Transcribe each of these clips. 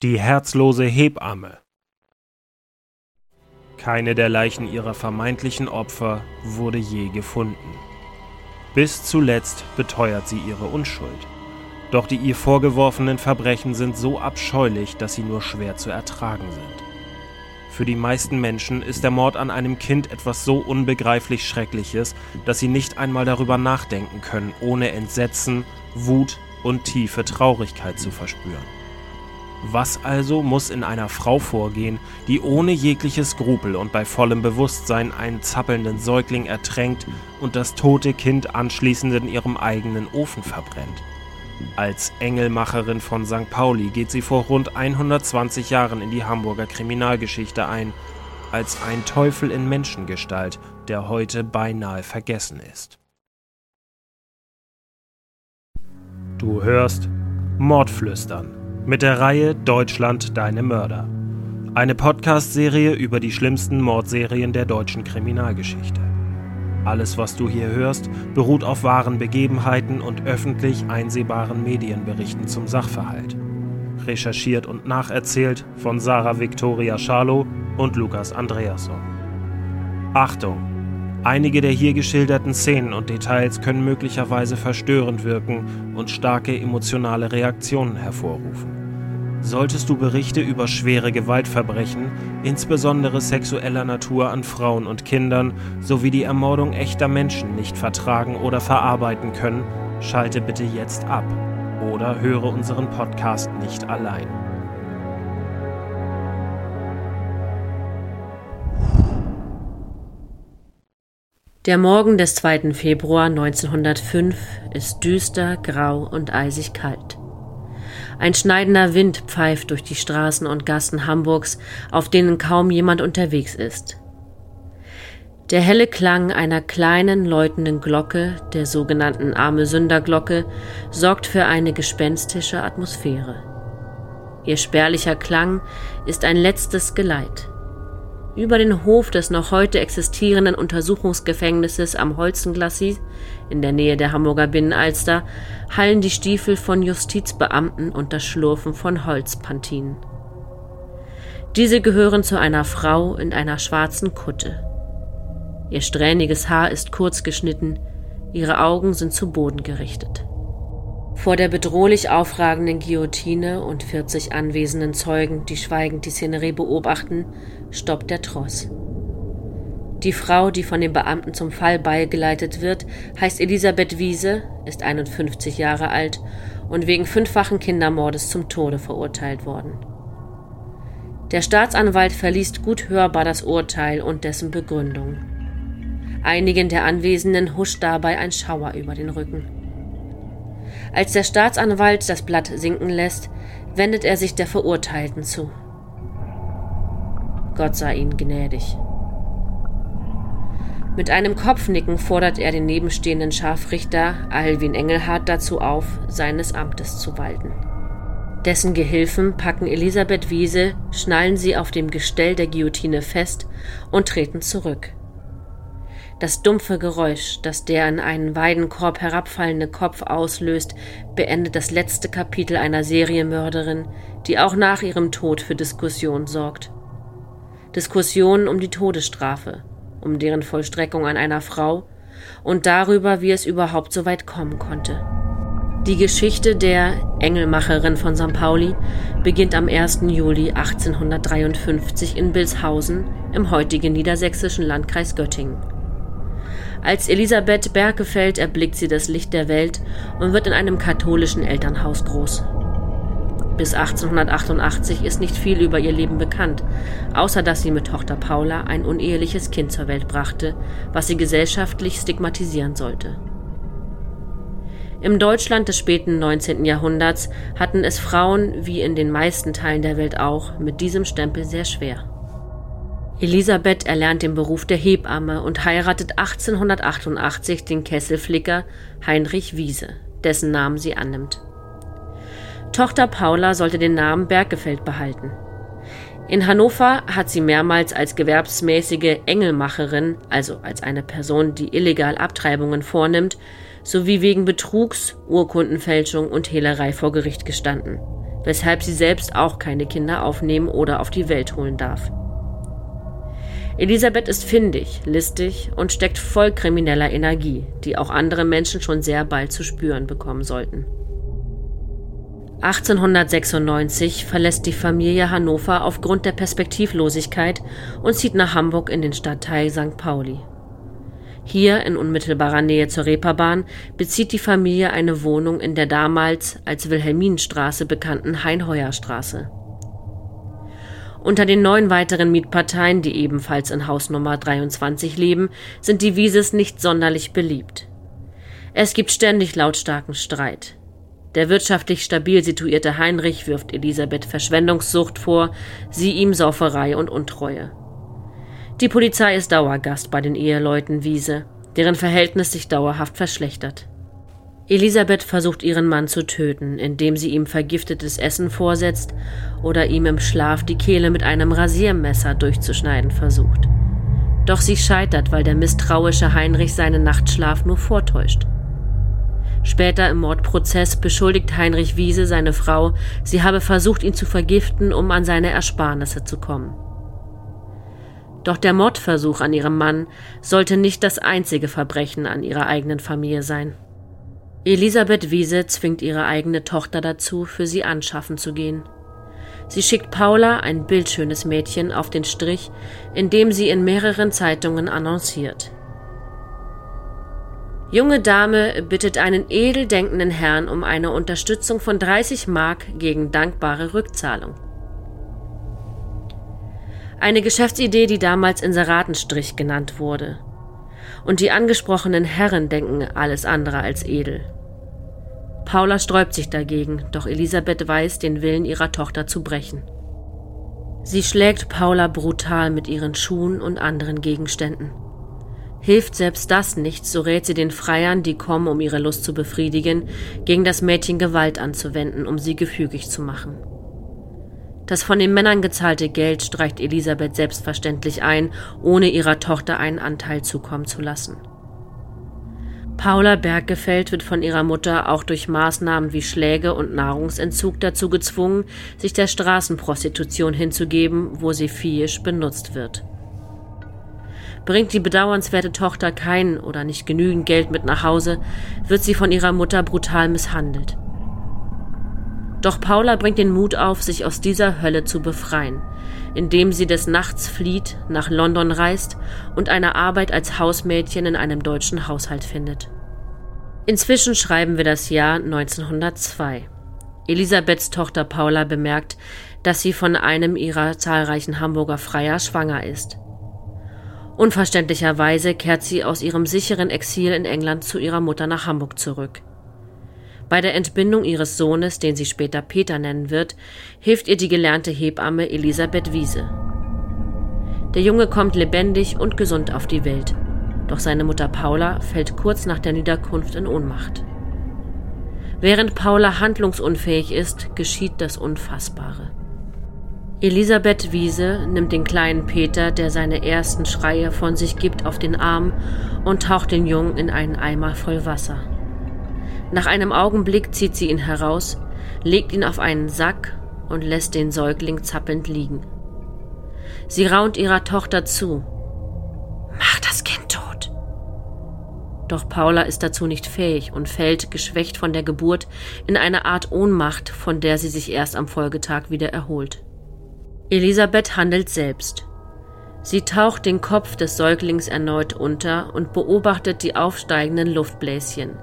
Die herzlose Hebamme. Keine der Leichen ihrer vermeintlichen Opfer wurde je gefunden. Bis zuletzt beteuert sie ihre Unschuld. Doch die ihr vorgeworfenen Verbrechen sind so abscheulich, dass sie nur schwer zu ertragen sind. Für die meisten Menschen ist der Mord an einem Kind etwas so unbegreiflich Schreckliches, dass sie nicht einmal darüber nachdenken können, ohne Entsetzen, Wut und tiefe Traurigkeit zu verspüren. Was also muss in einer Frau vorgehen, die ohne jegliche Skrupel und bei vollem Bewusstsein einen zappelnden Säugling ertränkt und das tote Kind anschließend in ihrem eigenen Ofen verbrennt? Als Engelmacherin von St. Pauli geht sie vor rund 120 Jahren in die Hamburger Kriminalgeschichte ein, als ein Teufel in Menschengestalt, der heute beinahe vergessen ist. Du hörst Mordflüstern mit der Reihe Deutschland deine Mörder. Eine Podcast-Serie über die schlimmsten Mordserien der deutschen Kriminalgeschichte. Alles, was du hier hörst, beruht auf wahren Begebenheiten und öffentlich einsehbaren Medienberichten zum Sachverhalt. Recherchiert und nacherzählt von Sarah Victoria Schalow und Lukas Andreasson. Achtung! Einige der hier geschilderten Szenen und Details können möglicherweise verstörend wirken und starke emotionale Reaktionen hervorrufen. Solltest du Berichte über schwere Gewaltverbrechen, insbesondere sexueller Natur an Frauen und Kindern, sowie die Ermordung echter Menschen nicht vertragen oder verarbeiten können, schalte bitte jetzt ab oder höre unseren Podcast nicht allein. Der Morgen des 2. Februar 1905 ist düster, grau und eisig kalt. Ein schneidender Wind pfeift durch die Straßen und Gassen Hamburgs, auf denen kaum jemand unterwegs ist. Der helle Klang einer kleinen läutenden Glocke, der sogenannten Arme Sünderglocke, sorgt für eine gespenstische Atmosphäre. Ihr spärlicher Klang ist ein letztes Geleit. Über den Hof des noch heute existierenden Untersuchungsgefängnisses am Holzenglassi in der Nähe der Hamburger Binnenalster hallen die Stiefel von Justizbeamten und das Schlurfen von Holzpantinen. Diese gehören zu einer Frau in einer schwarzen Kutte. Ihr strähniges Haar ist kurz geschnitten, ihre Augen sind zu Boden gerichtet. Vor der bedrohlich aufragenden Guillotine und 40 anwesenden Zeugen, die schweigend die Szenerie beobachten, stoppt der Tross. Die Frau, die von den Beamten zum Fall beigeleitet wird, heißt Elisabeth Wiese, ist 51 Jahre alt und wegen fünffachen Kindermordes zum Tode verurteilt worden. Der Staatsanwalt verliest gut hörbar das Urteil und dessen Begründung. Einigen der Anwesenden huscht dabei ein Schauer über den Rücken. Als der Staatsanwalt das Blatt sinken lässt, wendet er sich der Verurteilten zu. Gott sei ihnen gnädig. Mit einem Kopfnicken fordert er den nebenstehenden Scharfrichter Alwin Engelhardt dazu auf, seines Amtes zu walten. Dessen Gehilfen packen Elisabeth Wiese, schnallen sie auf dem Gestell der Guillotine fest und treten zurück. Das dumpfe Geräusch, das der in einen Weidenkorb herabfallende Kopf auslöst, beendet das letzte Kapitel einer Serienmörderin, die auch nach ihrem Tod für Diskussion sorgt. Diskussionen um die Todesstrafe, um deren Vollstreckung an einer Frau und darüber, wie es überhaupt so weit kommen konnte. Die Geschichte der Engelmacherin von St. Pauli beginnt am 1. Juli 1853 in Bilshausen im heutigen niedersächsischen Landkreis Göttingen. Als Elisabeth Berkefeld erblickt sie das Licht der Welt und wird in einem katholischen Elternhaus groß. Bis 1888 ist nicht viel über ihr Leben bekannt, außer dass sie mit Tochter Paula ein uneheliches Kind zur Welt brachte, was sie gesellschaftlich stigmatisieren sollte. Im Deutschland des späten 19. Jahrhunderts hatten es Frauen, wie in den meisten Teilen der Welt auch, mit diesem Stempel sehr schwer. Elisabeth erlernt den Beruf der Hebamme und heiratet 1888 den Kesselflicker Heinrich Wiese, dessen Namen sie annimmt. Tochter Paula sollte den Namen Bergefeld behalten. In Hannover hat sie mehrmals als gewerbsmäßige Engelmacherin, also als eine Person, die illegal Abtreibungen vornimmt, sowie wegen Betrugs, Urkundenfälschung und Hehlerei vor Gericht gestanden. weshalb sie selbst auch keine Kinder aufnehmen oder auf die Welt holen darf. Elisabeth ist findig, listig und steckt voll krimineller Energie, die auch andere Menschen schon sehr bald zu spüren bekommen sollten. 1896 verlässt die Familie Hannover aufgrund der Perspektivlosigkeit und zieht nach Hamburg in den Stadtteil St. Pauli. Hier in unmittelbarer Nähe zur Reeperbahn bezieht die Familie eine Wohnung in der damals als Wilhelminenstraße bekannten Heinheuerstraße. Unter den neun weiteren Mietparteien, die ebenfalls in Haus Nummer 23 leben, sind die Wieses nicht sonderlich beliebt. Es gibt ständig lautstarken Streit. Der wirtschaftlich stabil situierte Heinrich wirft Elisabeth Verschwendungssucht vor, sie ihm Sauferei und Untreue. Die Polizei ist Dauergast bei den Eheleuten Wiese, deren Verhältnis sich dauerhaft verschlechtert. Elisabeth versucht ihren Mann zu töten, indem sie ihm vergiftetes Essen vorsetzt oder ihm im Schlaf die Kehle mit einem Rasiermesser durchzuschneiden versucht. Doch sie scheitert, weil der misstrauische Heinrich seinen Nachtschlaf nur vortäuscht. Später im Mordprozess beschuldigt Heinrich Wiese seine Frau, sie habe versucht, ihn zu vergiften, um an seine Ersparnisse zu kommen. Doch der Mordversuch an ihrem Mann sollte nicht das einzige Verbrechen an ihrer eigenen Familie sein. Elisabeth Wiese zwingt ihre eigene Tochter dazu, für sie anschaffen zu gehen. Sie schickt Paula, ein bildschönes Mädchen, auf den Strich, indem sie in mehreren Zeitungen annonciert. Junge Dame bittet einen edel denkenden Herrn um eine Unterstützung von 30 Mark gegen dankbare Rückzahlung. Eine Geschäftsidee, die damals Inseratenstrich genannt wurde. Und die angesprochenen Herren denken alles andere als edel. Paula sträubt sich dagegen, doch Elisabeth weiß, den Willen ihrer Tochter zu brechen. Sie schlägt Paula brutal mit ihren Schuhen und anderen Gegenständen. Hilft selbst das nicht, so rät sie den Freiern, die kommen, um ihre Lust zu befriedigen, gegen das Mädchen Gewalt anzuwenden, um sie gefügig zu machen. Das von den Männern gezahlte Geld streicht Elisabeth selbstverständlich ein, ohne ihrer Tochter einen Anteil zukommen zu lassen. Paula Berggefeld wird von ihrer Mutter auch durch Maßnahmen wie Schläge und Nahrungsentzug dazu gezwungen, sich der Straßenprostitution hinzugeben, wo sie viehisch benutzt wird. Bringt die bedauernswerte Tochter kein oder nicht genügend Geld mit nach Hause, wird sie von ihrer Mutter brutal misshandelt. Doch Paula bringt den Mut auf, sich aus dieser Hölle zu befreien, indem sie des Nachts flieht, nach London reist und eine Arbeit als Hausmädchen in einem deutschen Haushalt findet. Inzwischen schreiben wir das Jahr 1902. Elisabeths Tochter Paula bemerkt, dass sie von einem ihrer zahlreichen Hamburger Freier schwanger ist. Unverständlicherweise kehrt sie aus ihrem sicheren Exil in England zu ihrer Mutter nach Hamburg zurück. Bei der Entbindung ihres Sohnes, den sie später Peter nennen wird, hilft ihr die gelernte Hebamme Elisabeth Wiese. Der Junge kommt lebendig und gesund auf die Welt, doch seine Mutter Paula fällt kurz nach der Niederkunft in Ohnmacht. Während Paula handlungsunfähig ist, geschieht das Unfassbare. Elisabeth Wiese nimmt den kleinen Peter, der seine ersten Schreie von sich gibt, auf den Arm und taucht den Jungen in einen Eimer voll Wasser. Nach einem Augenblick zieht sie ihn heraus, legt ihn auf einen Sack und lässt den Säugling zappelnd liegen. Sie raunt ihrer Tochter zu. Mach das Kind tot! Doch Paula ist dazu nicht fähig und fällt, geschwächt von der Geburt, in eine Art Ohnmacht, von der sie sich erst am Folgetag wieder erholt. Elisabeth handelt selbst. Sie taucht den Kopf des Säuglings erneut unter und beobachtet die aufsteigenden Luftbläschen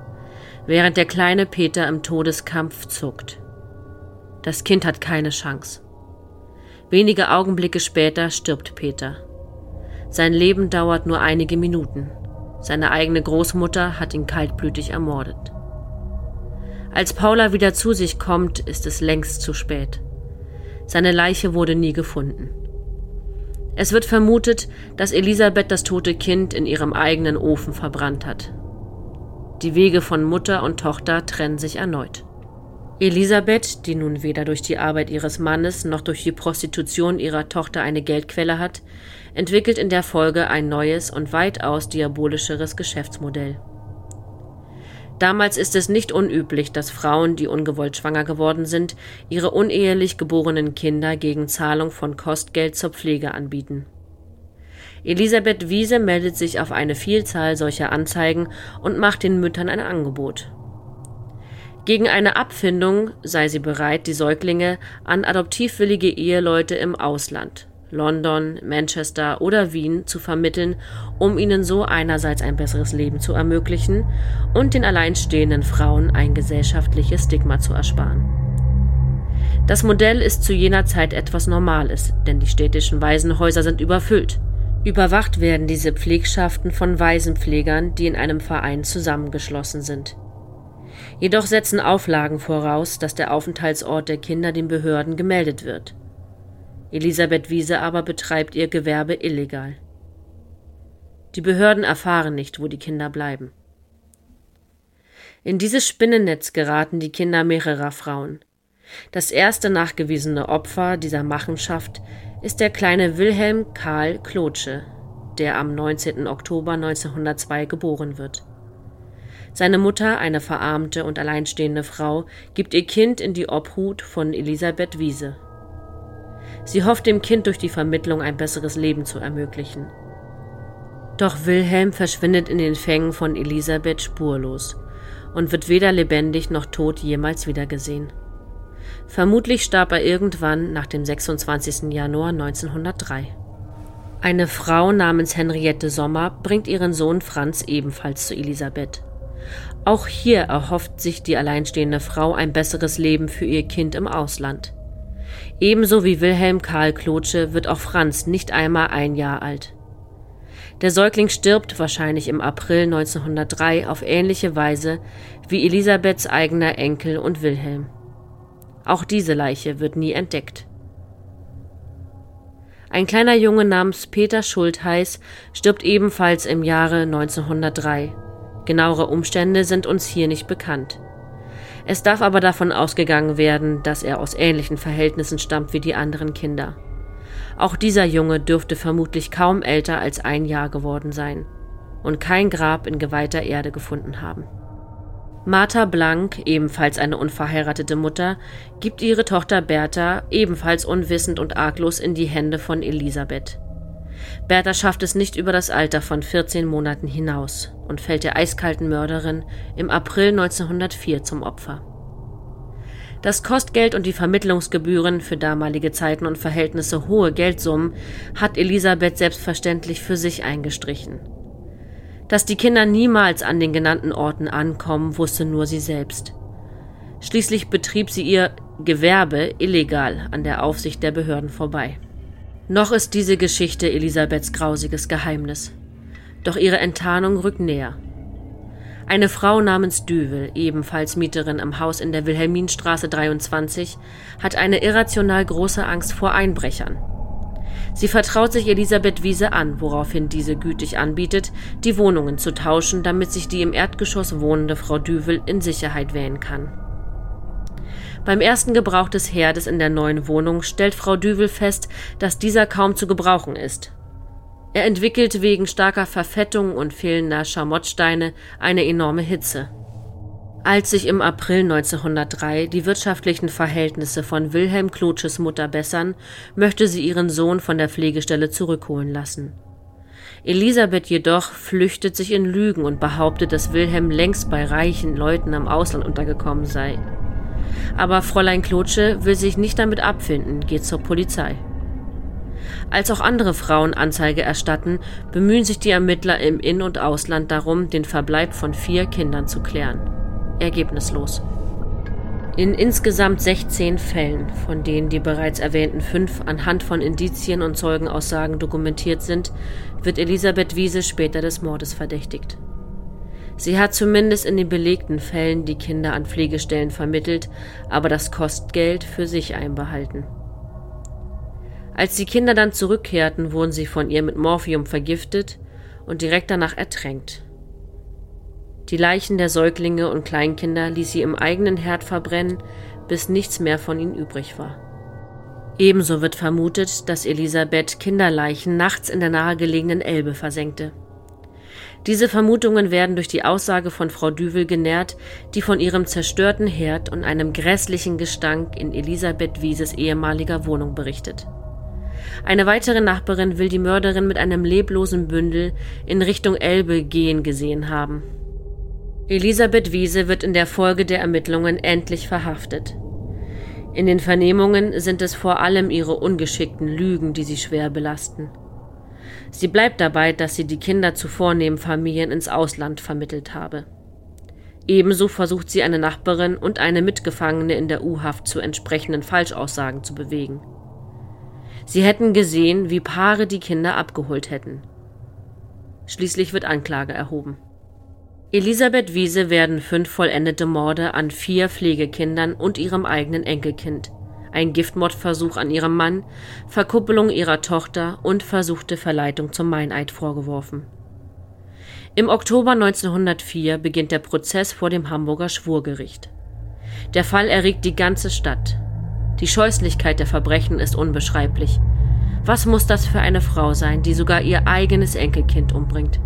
während der kleine Peter im Todeskampf zuckt. Das Kind hat keine Chance. Wenige Augenblicke später stirbt Peter. Sein Leben dauert nur einige Minuten. Seine eigene Großmutter hat ihn kaltblütig ermordet. Als Paula wieder zu sich kommt, ist es längst zu spät. Seine Leiche wurde nie gefunden. Es wird vermutet, dass Elisabeth das tote Kind in ihrem eigenen Ofen verbrannt hat. Die Wege von Mutter und Tochter trennen sich erneut. Elisabeth, die nun weder durch die Arbeit ihres Mannes noch durch die Prostitution ihrer Tochter eine Geldquelle hat, entwickelt in der Folge ein neues und weitaus diabolischeres Geschäftsmodell. Damals ist es nicht unüblich, dass Frauen, die ungewollt schwanger geworden sind, ihre unehelich geborenen Kinder gegen Zahlung von Kostgeld zur Pflege anbieten. Elisabeth Wiese meldet sich auf eine Vielzahl solcher Anzeigen und macht den Müttern ein Angebot. Gegen eine Abfindung sei sie bereit, die Säuglinge an adoptivwillige Eheleute im Ausland, London, Manchester oder Wien, zu vermitteln, um ihnen so einerseits ein besseres Leben zu ermöglichen und den alleinstehenden Frauen ein gesellschaftliches Stigma zu ersparen. Das Modell ist zu jener Zeit etwas Normales, denn die städtischen Waisenhäuser sind überfüllt. Überwacht werden diese Pflegschaften von Waisenpflegern, die in einem Verein zusammengeschlossen sind. Jedoch setzen Auflagen voraus, dass der Aufenthaltsort der Kinder den Behörden gemeldet wird. Elisabeth Wiese aber betreibt ihr Gewerbe illegal. Die Behörden erfahren nicht, wo die Kinder bleiben. In dieses Spinnennetz geraten die Kinder mehrerer Frauen. Das erste nachgewiesene Opfer dieser Machenschaft ist der kleine Wilhelm Karl Klotsche, der am 19. Oktober 1902 geboren wird. Seine Mutter, eine verarmte und alleinstehende Frau, gibt ihr Kind in die Obhut von Elisabeth Wiese. Sie hofft dem Kind durch die Vermittlung ein besseres Leben zu ermöglichen. Doch Wilhelm verschwindet in den Fängen von Elisabeth spurlos und wird weder lebendig noch tot jemals wiedergesehen. Vermutlich starb er irgendwann nach dem 26. Januar 1903. Eine Frau namens Henriette Sommer bringt ihren Sohn Franz ebenfalls zu Elisabeth. Auch hier erhofft sich die alleinstehende Frau ein besseres Leben für ihr Kind im Ausland. Ebenso wie Wilhelm Karl Klotsche wird auch Franz nicht einmal ein Jahr alt. Der Säugling stirbt wahrscheinlich im April 1903 auf ähnliche Weise wie Elisabeths eigener Enkel und Wilhelm. Auch diese Leiche wird nie entdeckt. Ein kleiner Junge namens Peter Schultheiß stirbt ebenfalls im Jahre 1903. Genauere Umstände sind uns hier nicht bekannt. Es darf aber davon ausgegangen werden, dass er aus ähnlichen Verhältnissen stammt wie die anderen Kinder. Auch dieser Junge dürfte vermutlich kaum älter als ein Jahr geworden sein und kein Grab in geweihter Erde gefunden haben. Martha Blank, ebenfalls eine unverheiratete Mutter, gibt ihre Tochter Bertha, ebenfalls unwissend und arglos, in die Hände von Elisabeth. Bertha schafft es nicht über das Alter von 14 Monaten hinaus und fällt der eiskalten Mörderin im April 1904 zum Opfer. Das Kostgeld und die Vermittlungsgebühren für damalige Zeiten und Verhältnisse hohe Geldsummen hat Elisabeth selbstverständlich für sich eingestrichen. Dass die Kinder niemals an den genannten Orten ankommen, wusste nur sie selbst. Schließlich betrieb sie ihr Gewerbe illegal an der Aufsicht der Behörden vorbei. Noch ist diese Geschichte Elisabeths grausiges Geheimnis. Doch ihre Enttarnung rückt näher. Eine Frau namens Düvel, ebenfalls Mieterin im Haus in der Wilhelminstraße 23, hat eine irrational große Angst vor Einbrechern. Sie vertraut sich Elisabeth Wiese an, woraufhin diese gütig anbietet, die Wohnungen zu tauschen, damit sich die im Erdgeschoss wohnende Frau Düvel in Sicherheit wählen kann. Beim ersten Gebrauch des Herdes in der neuen Wohnung stellt Frau Düvel fest, dass dieser kaum zu gebrauchen ist. Er entwickelt wegen starker Verfettung und fehlender Schamottsteine eine enorme Hitze. Als sich im April 1903 die wirtschaftlichen Verhältnisse von Wilhelm Klotsches Mutter bessern, möchte sie ihren Sohn von der Pflegestelle zurückholen lassen. Elisabeth jedoch flüchtet sich in Lügen und behauptet, dass Wilhelm längst bei reichen Leuten am Ausland untergekommen sei. Aber Fräulein Klotsche will sich nicht damit abfinden, geht zur Polizei. Als auch andere Frauen Anzeige erstatten, bemühen sich die Ermittler im In- und Ausland darum, den Verbleib von vier Kindern zu klären ergebnislos. In insgesamt 16 Fällen, von denen die bereits erwähnten fünf anhand von Indizien und Zeugenaussagen dokumentiert sind, wird Elisabeth Wiese später des Mordes verdächtigt. Sie hat zumindest in den belegten Fällen die Kinder an Pflegestellen vermittelt, aber das Kostgeld für sich einbehalten. Als die Kinder dann zurückkehrten, wurden sie von ihr mit Morphium vergiftet und direkt danach ertränkt. Die Leichen der Säuglinge und Kleinkinder ließ sie im eigenen Herd verbrennen, bis nichts mehr von ihnen übrig war. Ebenso wird vermutet, dass Elisabeth Kinderleichen nachts in der nahegelegenen Elbe versenkte. Diese Vermutungen werden durch die Aussage von Frau Düvel genährt, die von ihrem zerstörten Herd und einem grässlichen Gestank in Elisabeth Wieses ehemaliger Wohnung berichtet. Eine weitere Nachbarin will die Mörderin mit einem leblosen Bündel in Richtung Elbe gehen gesehen haben. Elisabeth Wiese wird in der Folge der Ermittlungen endlich verhaftet. In den Vernehmungen sind es vor allem ihre ungeschickten Lügen, die sie schwer belasten. Sie bleibt dabei, dass sie die Kinder zu vornehmen Familien ins Ausland vermittelt habe. Ebenso versucht sie eine Nachbarin und eine Mitgefangene in der U-Haft zu entsprechenden Falschaussagen zu bewegen. Sie hätten gesehen, wie Paare die Kinder abgeholt hätten. Schließlich wird Anklage erhoben. Elisabeth Wiese werden fünf vollendete Morde an vier Pflegekindern und ihrem eigenen Enkelkind, ein Giftmordversuch an ihrem Mann, Verkuppelung ihrer Tochter und versuchte Verleitung zum Meineid vorgeworfen. Im Oktober 1904 beginnt der Prozess vor dem Hamburger Schwurgericht. Der Fall erregt die ganze Stadt. Die Scheußlichkeit der Verbrechen ist unbeschreiblich. Was muss das für eine Frau sein, die sogar ihr eigenes Enkelkind umbringt?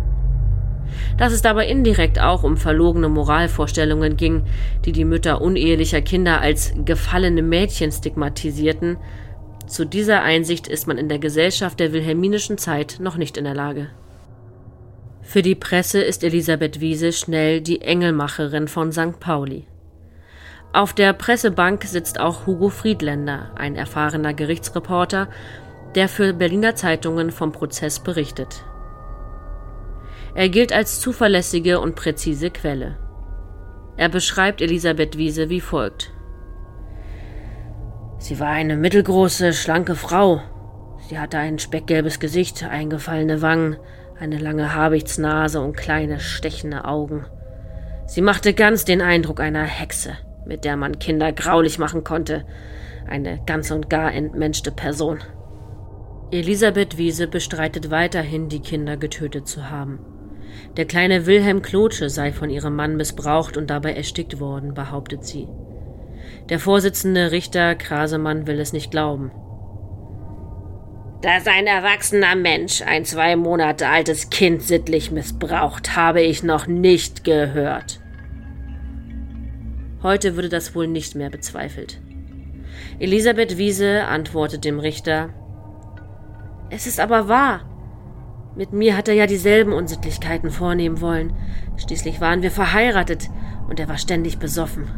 Dass es dabei indirekt auch um verlogene Moralvorstellungen ging, die die Mütter unehelicher Kinder als gefallene Mädchen stigmatisierten, zu dieser Einsicht ist man in der Gesellschaft der wilhelminischen Zeit noch nicht in der Lage. Für die Presse ist Elisabeth Wiese schnell die Engelmacherin von St. Pauli. Auf der Pressebank sitzt auch Hugo Friedländer, ein erfahrener Gerichtsreporter, der für Berliner Zeitungen vom Prozess berichtet. Er gilt als zuverlässige und präzise Quelle. Er beschreibt Elisabeth Wiese wie folgt. Sie war eine mittelgroße, schlanke Frau. Sie hatte ein speckgelbes Gesicht, eingefallene Wangen, eine lange Habichtsnase und kleine, stechende Augen. Sie machte ganz den Eindruck einer Hexe, mit der man Kinder graulich machen konnte, eine ganz und gar entmenschte Person. Elisabeth Wiese bestreitet weiterhin, die Kinder getötet zu haben. Der kleine Wilhelm Klotsche sei von ihrem Mann missbraucht und dabei erstickt worden, behauptet sie. Der Vorsitzende Richter Krasemann will es nicht glauben. Dass ein erwachsener Mensch ein zwei Monate altes Kind sittlich missbraucht, habe ich noch nicht gehört. Heute würde das wohl nicht mehr bezweifelt. Elisabeth Wiese antwortet dem Richter Es ist aber wahr. Mit mir hat er ja dieselben Unsittlichkeiten vornehmen wollen. Schließlich waren wir verheiratet und er war ständig besoffen.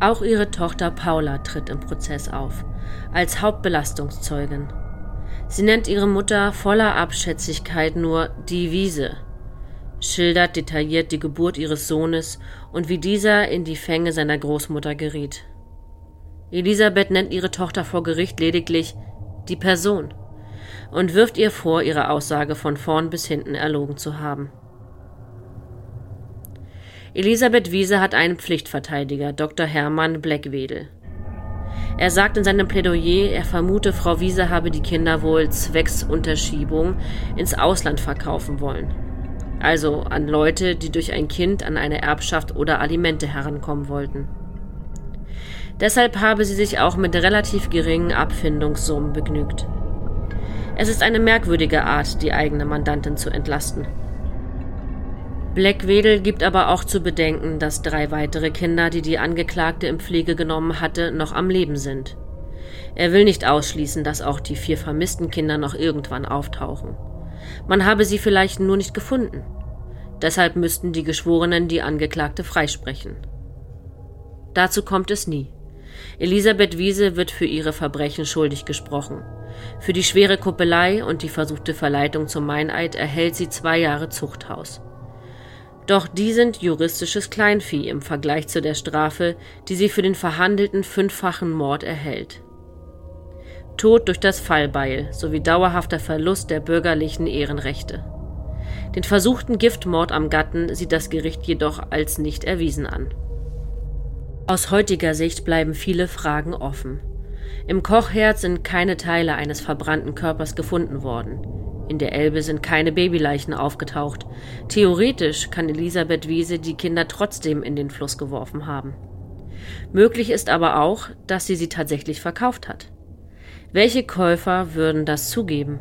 Auch ihre Tochter Paula tritt im Prozess auf, als Hauptbelastungszeugin. Sie nennt ihre Mutter voller Abschätzigkeit nur die Wiese, schildert detailliert die Geburt ihres Sohnes und wie dieser in die Fänge seiner Großmutter geriet. Elisabeth nennt ihre Tochter vor Gericht lediglich die Person und wirft ihr vor, ihre Aussage von vorn bis hinten erlogen zu haben. Elisabeth Wiese hat einen Pflichtverteidiger, Dr. Hermann Bleckwedel. Er sagt in seinem Plädoyer, er vermute, Frau Wiese habe die Kinder wohl zwecks Unterschiebung ins Ausland verkaufen wollen. Also an Leute, die durch ein Kind an eine Erbschaft oder Alimente herankommen wollten. Deshalb habe sie sich auch mit relativ geringen Abfindungssummen begnügt. Es ist eine merkwürdige Art, die eigene Mandantin zu entlasten. Blackwedel gibt aber auch zu bedenken, dass drei weitere Kinder, die die Angeklagte in Pflege genommen hatte, noch am Leben sind. Er will nicht ausschließen, dass auch die vier vermissten Kinder noch irgendwann auftauchen. Man habe sie vielleicht nur nicht gefunden. Deshalb müssten die Geschworenen die Angeklagte freisprechen. Dazu kommt es nie. Elisabeth Wiese wird für ihre Verbrechen schuldig gesprochen. Für die schwere Kuppelei und die versuchte Verleitung zum Meineid erhält sie zwei Jahre Zuchthaus. Doch die sind juristisches Kleinvieh im Vergleich zu der Strafe, die sie für den verhandelten fünffachen Mord erhält. Tod durch das Fallbeil sowie dauerhafter Verlust der bürgerlichen Ehrenrechte. Den versuchten Giftmord am Gatten sieht das Gericht jedoch als nicht erwiesen an. Aus heutiger Sicht bleiben viele Fragen offen. Im Kochherd sind keine Teile eines verbrannten Körpers gefunden worden. In der Elbe sind keine Babyleichen aufgetaucht. Theoretisch kann Elisabeth Wiese die Kinder trotzdem in den Fluss geworfen haben. Möglich ist aber auch, dass sie sie tatsächlich verkauft hat. Welche Käufer würden das zugeben?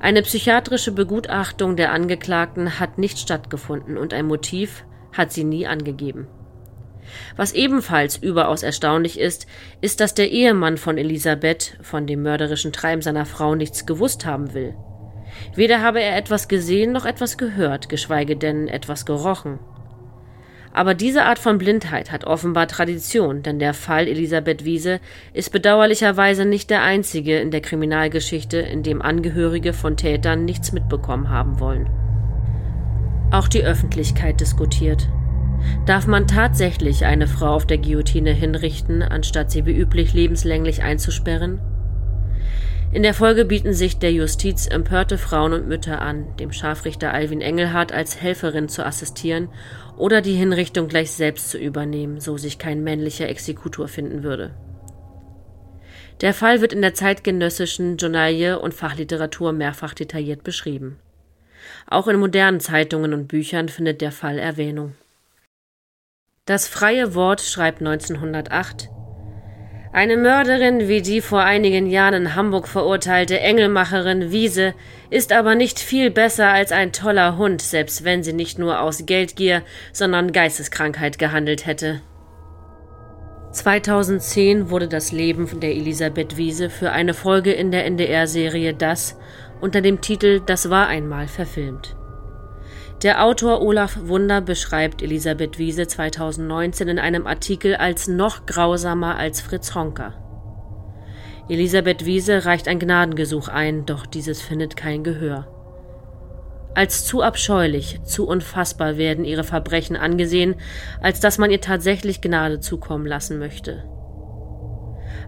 Eine psychiatrische Begutachtung der Angeklagten hat nicht stattgefunden und ein Motiv hat sie nie angegeben. Was ebenfalls überaus erstaunlich ist, ist, dass der Ehemann von Elisabeth von dem mörderischen Treiben seiner Frau nichts gewusst haben will. Weder habe er etwas gesehen noch etwas gehört, geschweige denn etwas gerochen. Aber diese Art von Blindheit hat offenbar Tradition, denn der Fall Elisabeth Wiese ist bedauerlicherweise nicht der einzige in der Kriminalgeschichte, in dem Angehörige von Tätern nichts mitbekommen haben wollen. Auch die Öffentlichkeit diskutiert. Darf man tatsächlich eine Frau auf der Guillotine hinrichten, anstatt sie wie üblich lebenslänglich einzusperren? In der Folge bieten sich der Justiz empörte Frauen und Mütter an, dem Scharfrichter Alwin Engelhardt als Helferin zu assistieren oder die Hinrichtung gleich selbst zu übernehmen, so sich kein männlicher Exekutor finden würde. Der Fall wird in der zeitgenössischen Journalie und Fachliteratur mehrfach detailliert beschrieben. Auch in modernen Zeitungen und Büchern findet der Fall Erwähnung. Das freie Wort schreibt 1908 eine Mörderin wie die vor einigen Jahren in Hamburg verurteilte Engelmacherin Wiese ist aber nicht viel besser als ein toller Hund, selbst wenn sie nicht nur aus Geldgier, sondern Geisteskrankheit gehandelt hätte. 2010 wurde das Leben der Elisabeth Wiese für eine Folge in der NDR-Serie Das unter dem Titel Das war einmal verfilmt. Der Autor Olaf Wunder beschreibt Elisabeth Wiese 2019 in einem Artikel als noch grausamer als Fritz Honka. Elisabeth Wiese reicht ein Gnadengesuch ein, doch dieses findet kein Gehör. Als zu abscheulich, zu unfassbar werden ihre Verbrechen angesehen, als dass man ihr tatsächlich Gnade zukommen lassen möchte.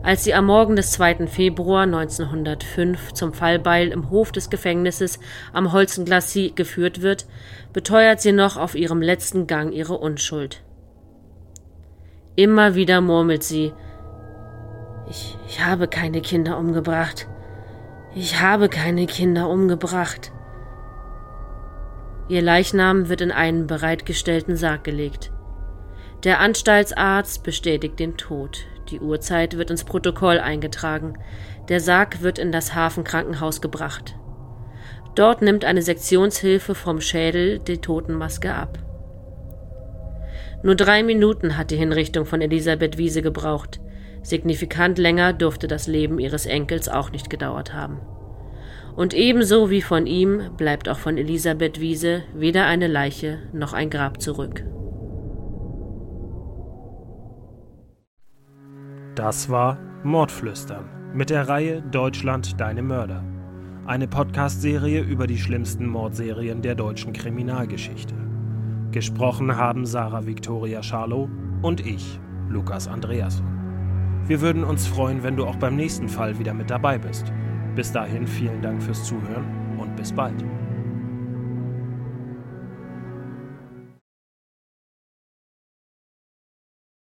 Als sie am Morgen des 2. Februar 1905 zum Fallbeil im Hof des Gefängnisses am Holzenglassie geführt wird, beteuert sie noch auf ihrem letzten Gang ihre Unschuld. Immer wieder murmelt sie Ich, ich habe keine Kinder umgebracht. Ich habe keine Kinder umgebracht. Ihr Leichnam wird in einen bereitgestellten Sarg gelegt. Der Anstaltsarzt bestätigt den Tod. Die Uhrzeit wird ins Protokoll eingetragen. Der Sarg wird in das Hafenkrankenhaus gebracht. Dort nimmt eine Sektionshilfe vom Schädel die Totenmaske ab. Nur drei Minuten hat die Hinrichtung von Elisabeth Wiese gebraucht. Signifikant länger durfte das Leben ihres Enkels auch nicht gedauert haben. Und ebenso wie von ihm bleibt auch von Elisabeth Wiese weder eine Leiche noch ein Grab zurück. Das war Mordflüstern mit der Reihe Deutschland deine Mörder. Eine Podcast-Serie über die schlimmsten Mordserien der deutschen Kriminalgeschichte. Gesprochen haben Sarah Victoria Scharlow und ich, Lukas Andreasson. Wir würden uns freuen, wenn du auch beim nächsten Fall wieder mit dabei bist. Bis dahin vielen Dank fürs Zuhören und bis bald.